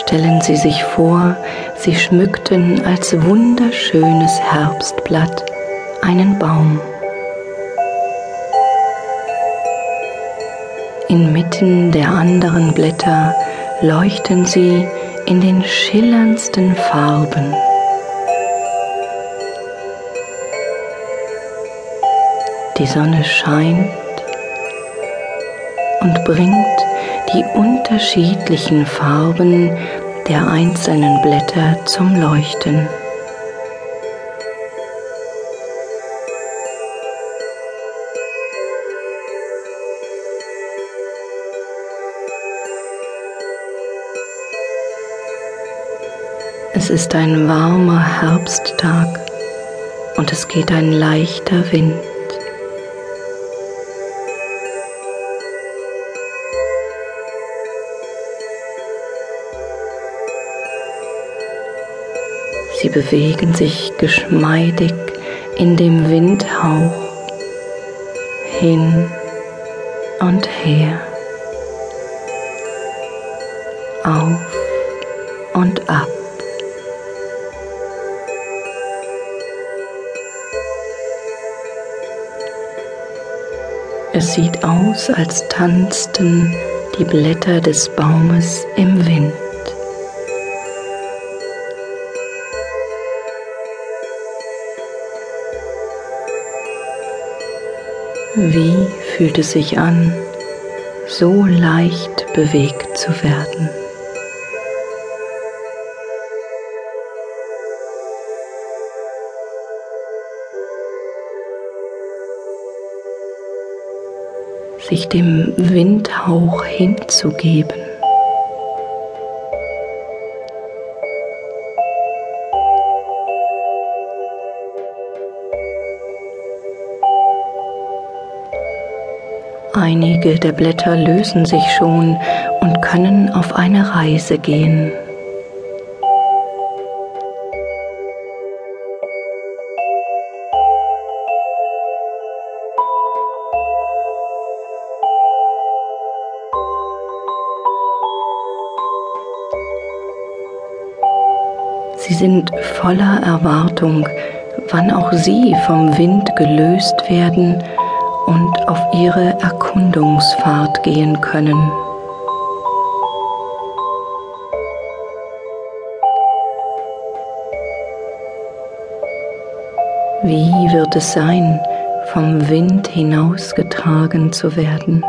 Stellen Sie sich vor, Sie schmückten als wunderschönes Herbstblatt einen Baum. Inmitten der anderen Blätter leuchten sie in den schillerndsten Farben. Die Sonne scheint und bringt die unterschiedlichen Farben der einzelnen Blätter zum Leuchten. Es ist ein warmer Herbsttag und es geht ein leichter Wind. Sie bewegen sich geschmeidig in dem Windhauch hin und her, auf und ab. Es sieht aus, als tanzten die Blätter des Baumes im Wind. Wie fühlt es sich an, so leicht bewegt zu werden? sich dem Windhauch hinzugeben. Einige der Blätter lösen sich schon und können auf eine Reise gehen. Sie sind voller Erwartung, wann auch sie vom Wind gelöst werden und auf ihre Erkundungsfahrt gehen können. Wie wird es sein, vom Wind hinausgetragen zu werden?